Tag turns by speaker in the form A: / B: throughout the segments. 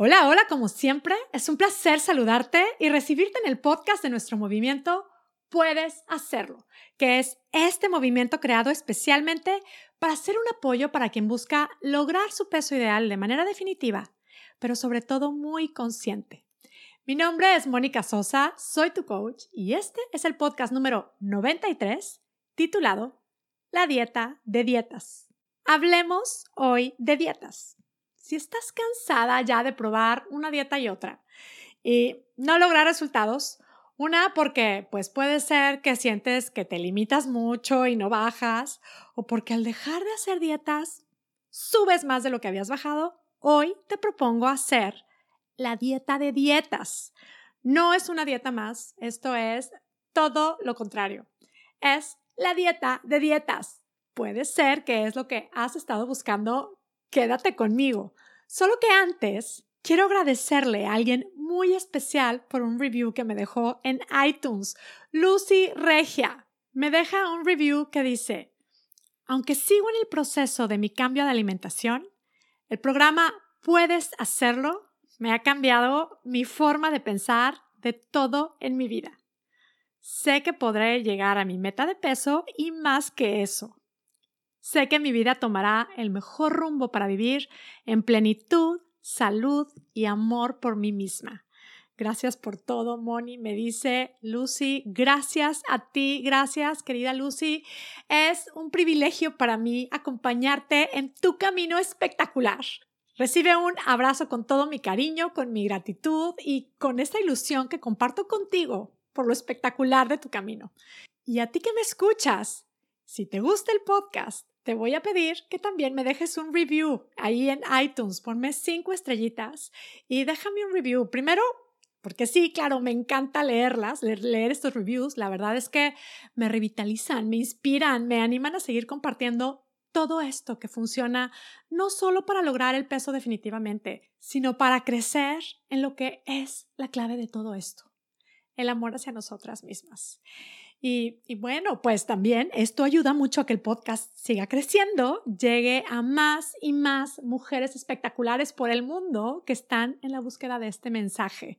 A: Hola, hola, como siempre, es un placer saludarte y recibirte en el podcast de nuestro movimiento Puedes Hacerlo, que es este movimiento creado especialmente para ser un apoyo para quien busca lograr su peso ideal de manera definitiva, pero sobre todo muy consciente. Mi nombre es Mónica Sosa, soy tu coach y este es el podcast número 93 titulado La dieta de dietas. Hablemos hoy de dietas si estás cansada ya de probar una dieta y otra y no lograr resultados, una porque pues puede ser que sientes que te limitas mucho y no bajas, o porque al dejar de hacer dietas subes más de lo que habías bajado, hoy te propongo hacer la dieta de dietas. No es una dieta más, esto es todo lo contrario. Es la dieta de dietas. Puede ser que es lo que has estado buscando quédate conmigo. Solo que antes, quiero agradecerle a alguien muy especial por un review que me dejó en iTunes. Lucy Regia me deja un review que dice, aunque sigo en el proceso de mi cambio de alimentación, el programa Puedes hacerlo me ha cambiado mi forma de pensar de todo en mi vida. Sé que podré llegar a mi meta de peso y más que eso. Sé que mi vida tomará el mejor rumbo para vivir en plenitud, salud y amor por mí misma. Gracias por todo, Moni. Me dice Lucy, gracias a ti, gracias, querida Lucy. Es un privilegio para mí acompañarte en tu camino espectacular. Recibe un abrazo con todo mi cariño, con mi gratitud y con esta ilusión que comparto contigo por lo espectacular de tu camino. Y a ti que me escuchas, si te gusta el podcast, te voy a pedir que también me dejes un review ahí en iTunes. Ponme cinco estrellitas y déjame un review. Primero, porque sí, claro, me encanta leerlas, leer, estos reviews. La verdad es que me revitalizan, me inspiran, me animan a seguir compartiendo todo esto que funciona no solo para lograr el peso definitivamente, sino para crecer en lo que es la clave de todo esto, el amor hacia nosotras mismas. Y, bueno, pues también esto ayuda mucho a que el podcast siga creciendo, llegue a más y más mujeres espectaculares por el mundo que están en la búsqueda de este mensaje.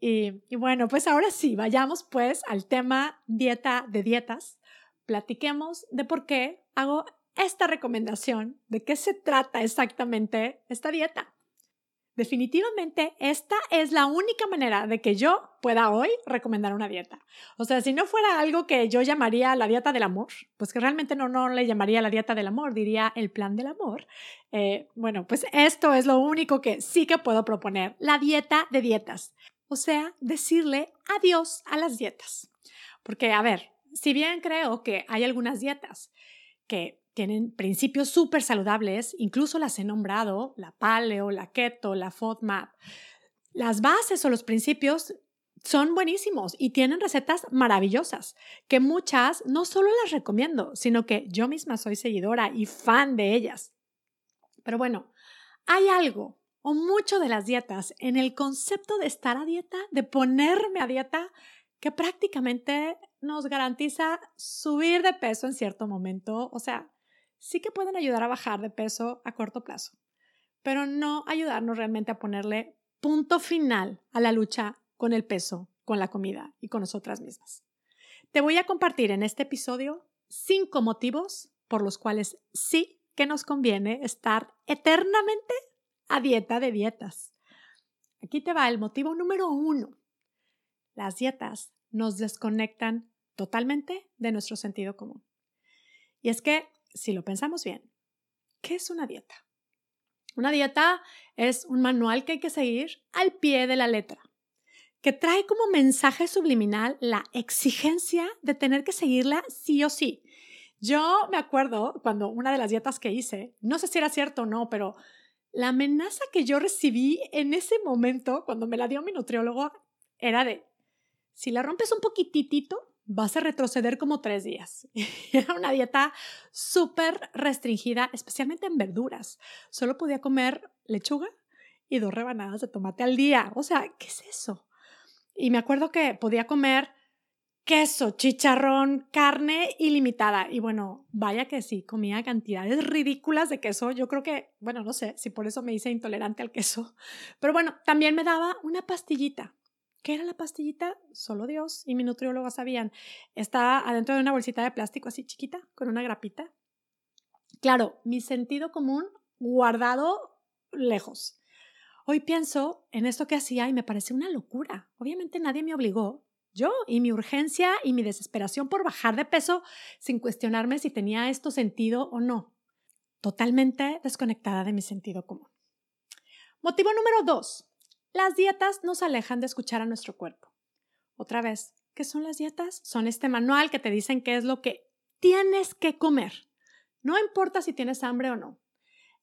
A: Y, y bueno, pues ahora sí, vayamos pues al tema dieta de dietas. Platiquemos de por qué hago esta recomendación, de qué se trata exactamente esta dieta. Definitivamente esta es la única manera de que yo pueda hoy recomendar una dieta. O sea, si no fuera algo que yo llamaría la dieta del amor, pues que realmente no, no le llamaría la dieta del amor, diría el plan del amor. Eh, bueno, pues esto es lo único que sí que puedo proponer, la dieta de dietas. O sea, decirle adiós a las dietas. Porque, a ver, si bien creo que hay algunas dietas que tienen principios súper saludables, incluso las he nombrado, la paleo, la keto, la FODMAP. Las bases o los principios son buenísimos y tienen recetas maravillosas, que muchas no solo las recomiendo, sino que yo misma soy seguidora y fan de ellas. Pero bueno, hay algo o mucho de las dietas en el concepto de estar a dieta, de ponerme a dieta, que prácticamente nos garantiza subir de peso en cierto momento, o sea, sí que pueden ayudar a bajar de peso a corto plazo, pero no ayudarnos realmente a ponerle punto final a la lucha con el peso, con la comida y con nosotras mismas. Te voy a compartir en este episodio cinco motivos por los cuales sí que nos conviene estar eternamente a dieta de dietas. Aquí te va el motivo número uno. Las dietas nos desconectan totalmente de nuestro sentido común. Y es que si lo pensamos bien, ¿qué es una dieta? Una dieta es un manual que hay que seguir al pie de la letra, que trae como mensaje subliminal la exigencia de tener que seguirla sí o sí. Yo me acuerdo cuando una de las dietas que hice, no sé si era cierto o no, pero la amenaza que yo recibí en ese momento, cuando me la dio mi nutriólogo, era de, si la rompes un poquitito, vas a retroceder como tres días. Era una dieta súper restringida, especialmente en verduras. Solo podía comer lechuga y dos rebanadas de tomate al día. O sea, ¿qué es eso? Y me acuerdo que podía comer queso, chicharrón, carne ilimitada. Y bueno, vaya que sí, comía cantidades ridículas de queso. Yo creo que, bueno, no sé si por eso me hice intolerante al queso. Pero bueno, también me daba una pastillita. ¿Qué era la pastillita? Solo Dios y mi nutrióloga sabían. Estaba adentro de una bolsita de plástico así chiquita, con una grapita. Claro, mi sentido común guardado lejos. Hoy pienso en esto que hacía y me parece una locura. Obviamente nadie me obligó, yo y mi urgencia y mi desesperación por bajar de peso sin cuestionarme si tenía esto sentido o no. Totalmente desconectada de mi sentido común. Motivo número dos. Las dietas nos alejan de escuchar a nuestro cuerpo. Otra vez, ¿qué son las dietas? Son este manual que te dicen qué es lo que tienes que comer. No importa si tienes hambre o no.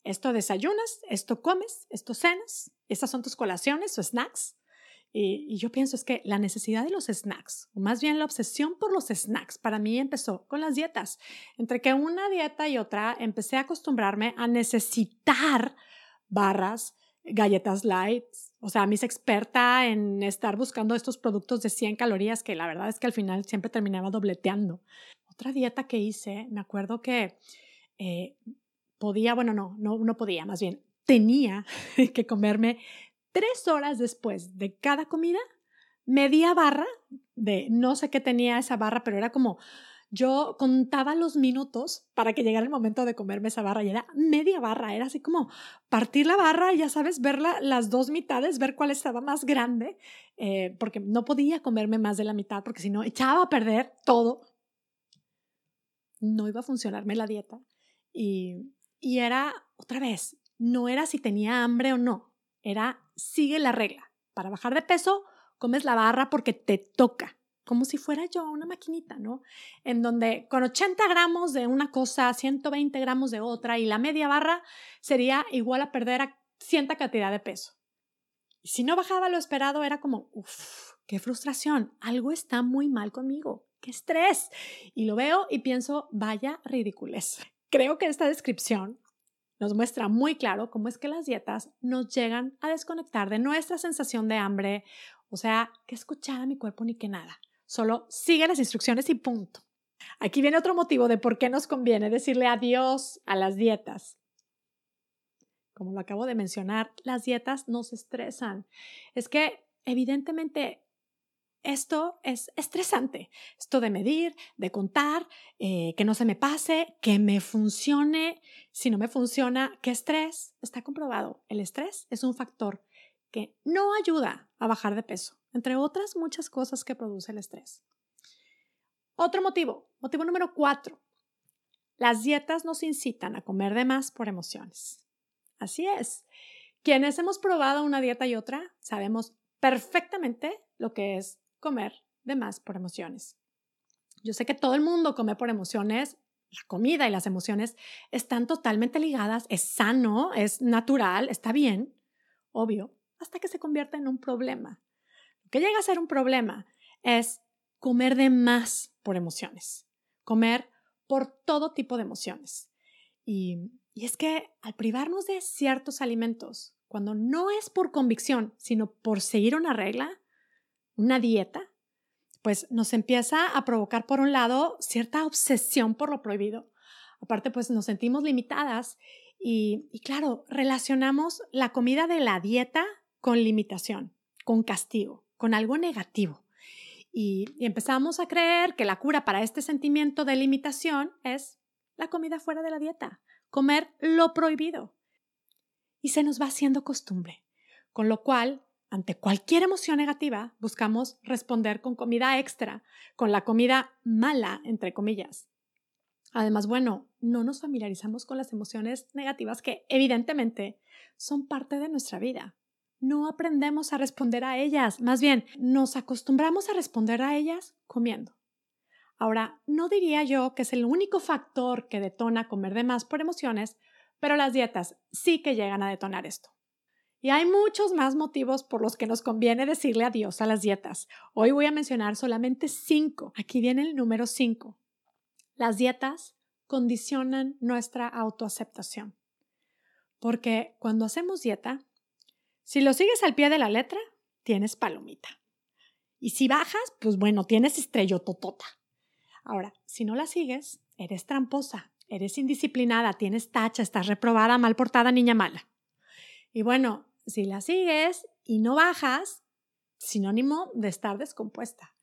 A: Esto desayunas, esto comes, esto cenas, estas son tus colaciones o snacks. Y, yo pienso es que la necesidad de los snacks, o más bien la obsesión por los snacks, para mí empezó con las dietas. Entre que una dieta y otra, empecé a acostumbrarme a necesitar barras, galletas light. O sea, hice experta en estar buscando estos productos de 100 calorías que la verdad es que al final siempre terminaba dobleteando. Otra dieta que hice, me acuerdo que eh, podía, bueno, no, no, no podía, más bien tenía que comerme tres horas después de cada comida, media barra de no sé qué tenía esa barra, pero era como yo contaba los minutos para que llegara el momento de comerme esa barra y era media barra, era así como partir la barra ya sabes, ver las dos mitades, ver cuál estaba más grande, eh, porque no podía comerme más de la mitad, porque si no, echaba a perder todo. No iba a funcionarme la dieta. Y, y era, otra vez, no era si tenía hambre o no, era sigue la regla. Para bajar de peso, comes la barra porque te toca, como si fuera yo una maquinita, ¿no? En donde con 80 gramos de una cosa, 120 gramos de otra y la media barra sería igual a perder a cierta cantidad de peso. Y si no bajaba lo esperado, era como, uff, qué frustración, algo está muy mal conmigo, qué estrés. Y lo veo y pienso, vaya ridiculez. Creo que esta descripción nos muestra muy claro cómo es que las dietas nos llegan a desconectar de nuestra sensación de hambre, o sea, que escuchar mi cuerpo ni que nada. Solo sigue las instrucciones y punto. Aquí viene otro motivo de por qué nos conviene decirle adiós a las dietas. Como lo acabo de mencionar, las dietas nos estresan. Es que evidentemente esto es estresante. Esto de medir, de contar, eh, que no se me pase, que me funcione. Si no me funciona, ¿qué estrés? Está comprobado. El estrés es un factor que no ayuda a bajar de peso, entre otras muchas cosas que produce el estrés. Otro motivo, motivo número cuatro. Las dietas nos incitan a comer de más por emociones. Así es. Quienes hemos probado una dieta y otra, sabemos perfectamente lo que es comer de más por emociones. Yo sé que todo el mundo come por emociones, la comida y las emociones están totalmente ligadas, es sano, es natural, está bien, obvio, hasta que se convierte en un problema. Que llega a ser un problema es comer de más por emociones, comer por todo tipo de emociones. Y, y es que al privarnos de ciertos alimentos, cuando no es por convicción, sino por seguir una regla, una dieta, pues nos empieza a provocar, por un lado, cierta obsesión por lo prohibido. Aparte, pues nos sentimos limitadas y, claro, relacionamos la comida de la dieta con limitación, con castigo, con algo negativo. Y, y, empezamos a creer que la cura para este sentimiento de limitación es la comida fuera de la dieta, comer lo prohibido. Y se nos va haciendo costumbre, con lo cual ante cualquier emoción negativa, buscamos responder con comida extra, con la comida mala, entre comillas. Además, bueno, no nos familiarizamos con las emociones negativas que evidentemente son parte de nuestra vida. No aprendemos a responder a ellas, más bien nos acostumbramos a responder a ellas comiendo. Ahora, no diría yo que es el único factor que detona comer de más por emociones, pero las dietas sí que llegan a detonar esto. Y hay muchos más motivos por los que nos conviene decirle adiós a las dietas. Hoy voy a mencionar solamente cinco. Aquí viene el número cinco. Las dietas condicionan nuestra autoaceptación. Porque cuando hacemos dieta, si lo sigues al pie de la letra, tienes palomita. Y si bajas, pues bueno, tienes estrellototota. Ahora, si no la sigues, eres tramposa, eres indisciplinada, tienes tacha, estás reprobada, mal portada, niña mala. Y bueno, si la sigues y no bajas, sinónimo de estar descompuesta.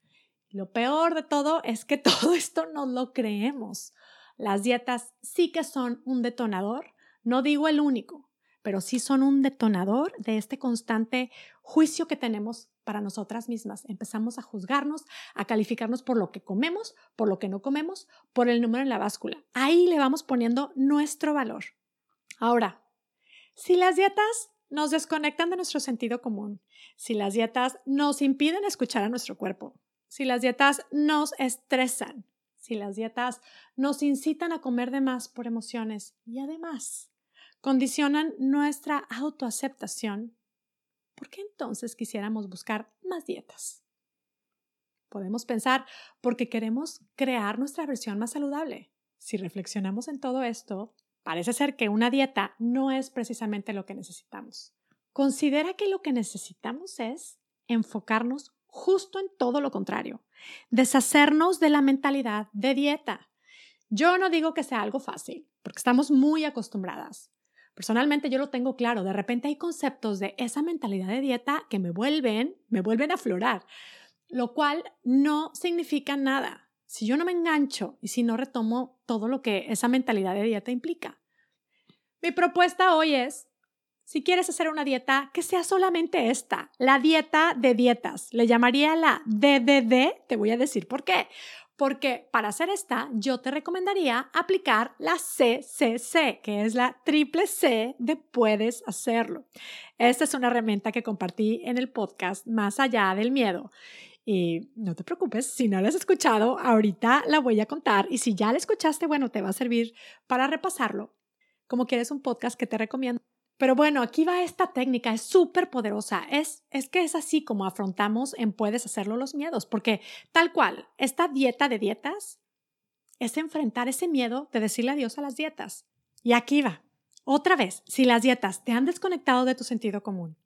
A: Lo peor de todo es que todo esto no lo creemos. Las dietas sí que son un detonador, no digo el único, pero sí son un detonador de este constante juicio que tenemos para nosotras mismas. Empezamos a juzgarnos, a calificarnos por lo que comemos, por lo que no comemos, por el número en la báscula. Ahí le vamos poniendo nuestro valor. Ahora, si las dietas nos desconectan de nuestro sentido común, si las dietas nos impiden escuchar a nuestro cuerpo, si las dietas nos estresan, si las dietas nos incitan a comer de más por emociones y además condicionan nuestra autoaceptación, ¿por qué entonces quisiéramos buscar más dietas? Podemos pensar porque queremos crear nuestra versión más saludable. Si reflexionamos en todo esto, parece ser que una dieta no es precisamente lo que necesitamos. Considera que lo que necesitamos es enfocarnos justo en todo lo contrario, deshacernos de la mentalidad de dieta. Yo no digo que sea algo fácil, porque estamos muy acostumbradas, Personalmente yo lo tengo claro, de repente hay conceptos de esa mentalidad de dieta que me vuelven, me vuelven a aflorar, lo cual no significa nada si yo no me engancho y si no retomo todo lo que esa mentalidad de dieta implica. Mi propuesta hoy es, si quieres hacer una dieta, que sea solamente esta, la dieta de dietas. Le llamaría la DDD, te voy a decir por qué porque para hacer esta yo te recomendaría aplicar la CCC, que es la triple C de puedes hacerlo. Esta es una herramienta que compartí en el podcast Más allá del miedo. Y no te preocupes, si no la has escuchado, ahorita la voy a contar y si ya la escuchaste, bueno, te va a servir para repasarlo. Como quieres un podcast que te recomiendo pero bueno, aquí va esta técnica, es súper poderosa. Es, es que es así como afrontamos en Puedes hacerlo los miedos, porque tal cual, esta dieta de dietas es enfrentar ese miedo de decirle adiós a las dietas. Y aquí va. Otra vez, si las dietas te han desconectado de tu sentido común,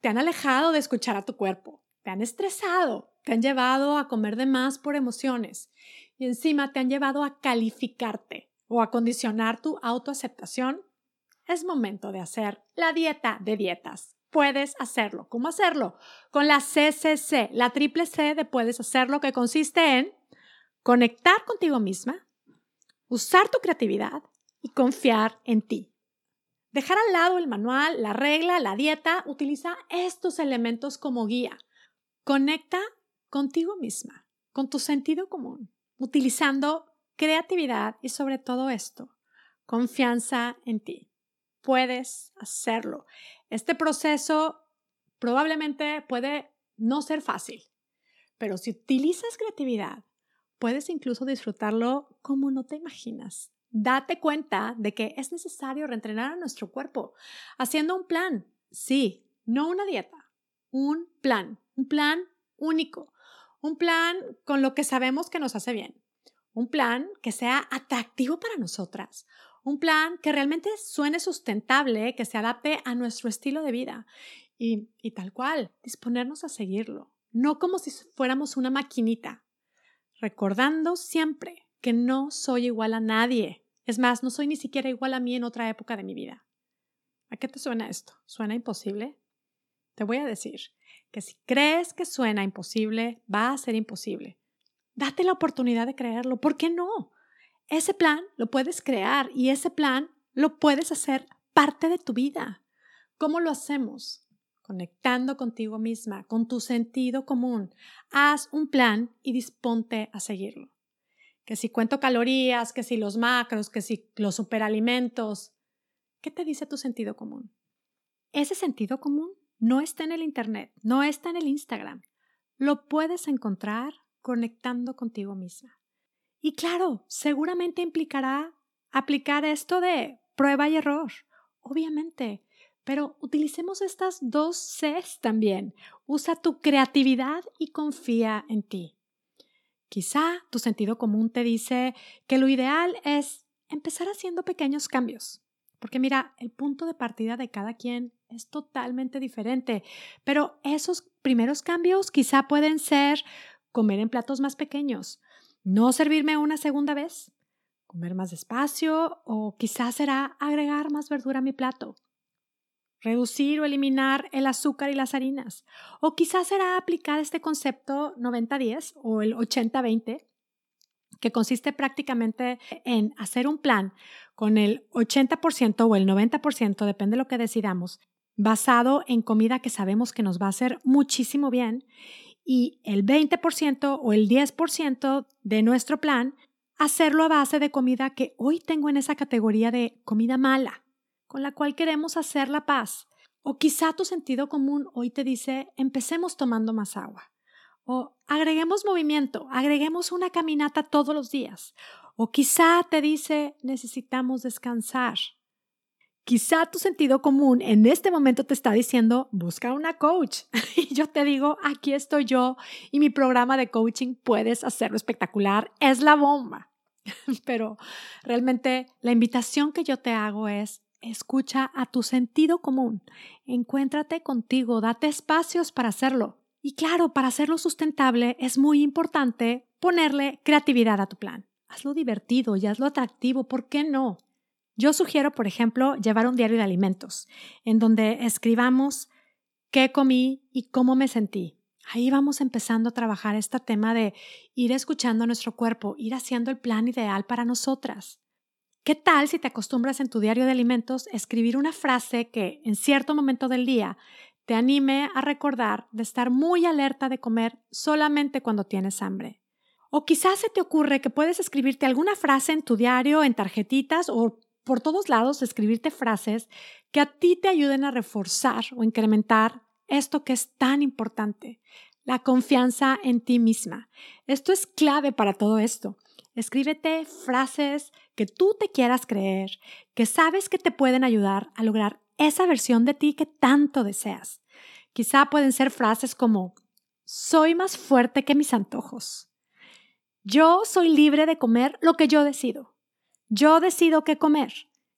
A: te han alejado de escuchar a tu cuerpo, te han estresado, te han llevado a comer de más por emociones y encima te han llevado a calificarte o a condicionar tu autoaceptación, es momento de hacer la dieta de dietas. Puedes hacerlo. ¿Cómo hacerlo? Con la CCC, la triple C de puedes hacerlo, que consiste en conectar contigo misma, usar tu creatividad y confiar en ti. Dejar al lado el manual, la regla, la dieta, utiliza estos elementos como guía. Conecta contigo misma, con tu sentido común, utilizando creatividad y sobre todo esto, confianza en ti puedes hacerlo. Este proceso probablemente puede no ser fácil, pero si utilizas creatividad, puedes incluso disfrutarlo como no te imaginas. Date cuenta de que es necesario reentrenar a nuestro cuerpo haciendo un plan. Sí, no una dieta, un plan, un plan único, un plan con lo que sabemos que nos hace bien, un plan que sea atractivo para nosotras, un plan que realmente suene sustentable, que se adapte a nuestro estilo de vida y, y tal cual, disponernos a seguirlo, no como si fuéramos una maquinita, recordando siempre que no soy igual a nadie. Es más, no soy ni siquiera igual a mí en otra época de mi vida. ¿A qué te suena esto? ¿Suena imposible? Te voy a decir que si crees que suena imposible, va a ser imposible. Date la oportunidad de creerlo. ¿Por qué no? Ese plan lo puedes crear y ese plan lo puedes hacer parte de tu vida. ¿Cómo lo hacemos? Conectando contigo misma, con tu sentido común. Haz un plan y disponte a seguirlo. Que si cuento calorías, que si los macros, que si los superalimentos. ¿Qué te dice tu sentido común? Ese sentido común no está en el Internet, no está en el Instagram. Lo puedes encontrar conectando contigo misma. Y claro, seguramente implicará aplicar esto de prueba y error, obviamente, pero utilicemos estas dos Cs también. Usa tu creatividad y confía en ti. Quizá tu sentido común te dice que lo ideal es empezar haciendo pequeños cambios. Porque mira, el punto de partida de cada quien es totalmente diferente, pero esos primeros cambios quizá pueden ser comer en platos más pequeños, no servirme una segunda vez, comer más despacio o quizás será agregar más verdura a mi plato, reducir o eliminar el azúcar y las harinas, o quizás será aplicar este concepto 90-10 o el 80-20 que consiste prácticamente en hacer un plan con el 80% o el 90%, depende de lo que decidamos, basado en comida que sabemos que nos va a hacer muchísimo bien y el 20% o el 10% de nuestro plan hacerlo a base de comida que hoy tengo en esa categoría de comida mala, con la cual queremos hacer la paz. O quizá tu sentido común hoy te dice, empecemos tomando más agua. O agreguemos movimiento, agreguemos una caminata todos los días. O quizá te dice, necesitamos descansar. Quizá tu sentido común en este momento te está diciendo, busca una coach. Y yo te digo, aquí estoy yo y mi programa de coaching puedes hacerlo espectacular. Es la bomba. Pero realmente la invitación que yo te hago es, escucha a tu sentido común. Encuéntrate contigo, date espacios para hacerlo. Y claro, para hacerlo sustentable es muy importante ponerle creatividad a tu plan. Hazlo divertido y hazlo atractivo, ¿por qué no? Yo sugiero, por ejemplo, llevar un diario de alimentos, en donde escribamos qué comí y cómo me sentí. Ahí vamos empezando a trabajar este tema de ir escuchando a nuestro cuerpo, ir haciendo el plan ideal para nosotras. ¿Qué tal si te acostumbras en tu diario de alimentos escribir una frase que en cierto momento del día te anime a recordar de estar muy alerta de comer solamente cuando tienes hambre? O quizás se te ocurre que puedes escribirte alguna frase en tu diario, en tarjetitas o por todos lados escribirte frases que a ti te ayuden a reforzar o incrementar esto que es tan importante, la confianza en ti misma. Esto es clave para todo esto. Escríbete frases que tú te quieras creer, que sabes que te pueden ayudar a lograr esa versión de ti que tanto deseas. Quizá pueden ser frases como, soy más fuerte que mis antojos. Yo soy libre de comer lo que yo decido. Yo decido qué comer.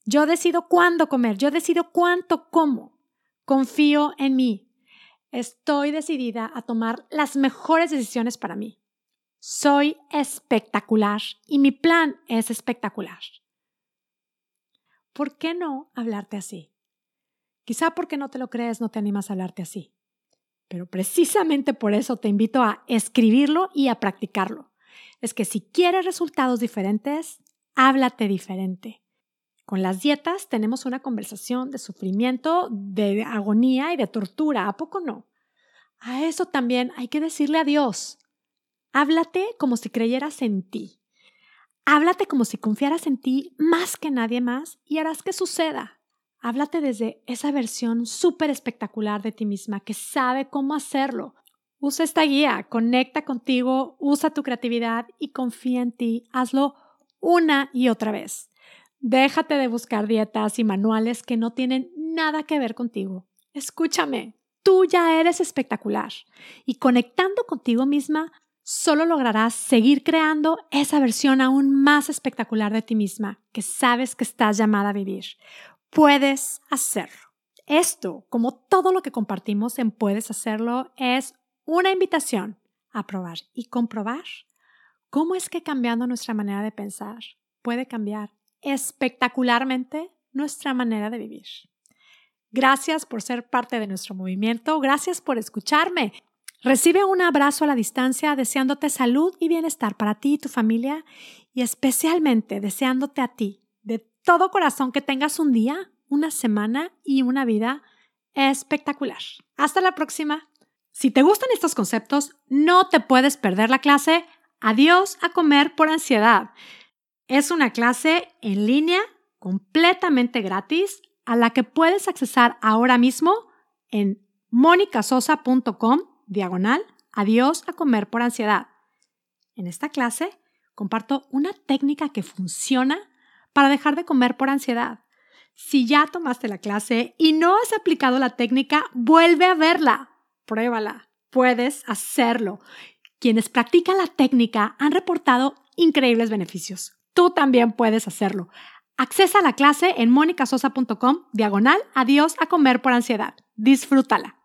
A: Yo decido cuándo comer. Yo decido cuánto como. Confío en mí. Estoy decidida a tomar las mejores decisiones para mí. Soy espectacular y mi plan es espectacular. ¿Por qué no hablarte así? Quizá porque no te lo crees no te animas a hablarte así. Pero precisamente por eso te invito a escribirlo y a practicarlo. Es que si quieres resultados diferentes, háblate diferente. Con las dietas tenemos una conversación de sufrimiento, de agonía y de tortura, ¿a poco no? A eso también hay que decirle adiós. Háblate como si creyeras en ti. Háblate como si confiaras en ti más que nadie más y harás que suceda. Háblate desde esa versión súper espectacular de ti misma que sabe cómo hacerlo. Usa esta guía, conecta contigo, usa tu creatividad y confía en ti. Hazlo una y otra vez. Déjate de buscar dietas y manuales que no tienen nada que ver contigo. Escúchame, tú ya eres espectacular y conectando contigo misma solo lograrás seguir creando esa versión aún más espectacular de ti misma que sabes que estás llamada a vivir. Puedes hacerlo. Esto, como todo lo que compartimos en Puedes hacerlo, es una invitación a probar y comprobar ¿Cómo es que cambiando nuestra manera de pensar puede cambiar espectacularmente nuestra manera de vivir? Gracias por ser parte de nuestro movimiento, gracias por escucharme. Recibe un abrazo a la distancia deseándote salud y bienestar para ti y tu familia y especialmente deseándote a ti de todo corazón que tengas un día, una semana y una vida espectacular. Hasta la próxima. Si te gustan estos conceptos, no te puedes perder la clase Adiós a comer por ansiedad. Es una clase en línea completamente gratis a la que puedes accesar ahora mismo en monicasosa.com diagonal a comer por ansiedad. En esta clase comparto una técnica que funciona para dejar de comer por ansiedad. Si ya tomaste la clase y no has aplicado la técnica, vuelve a verla. Pruébala. Puedes hacerlo. Quienes practican la técnica han reportado increíbles beneficios. Tú también puedes hacerlo. Accesa la clase en monicasosa.com, diagonal, adiós a comer por ansiedad. Disfrútala.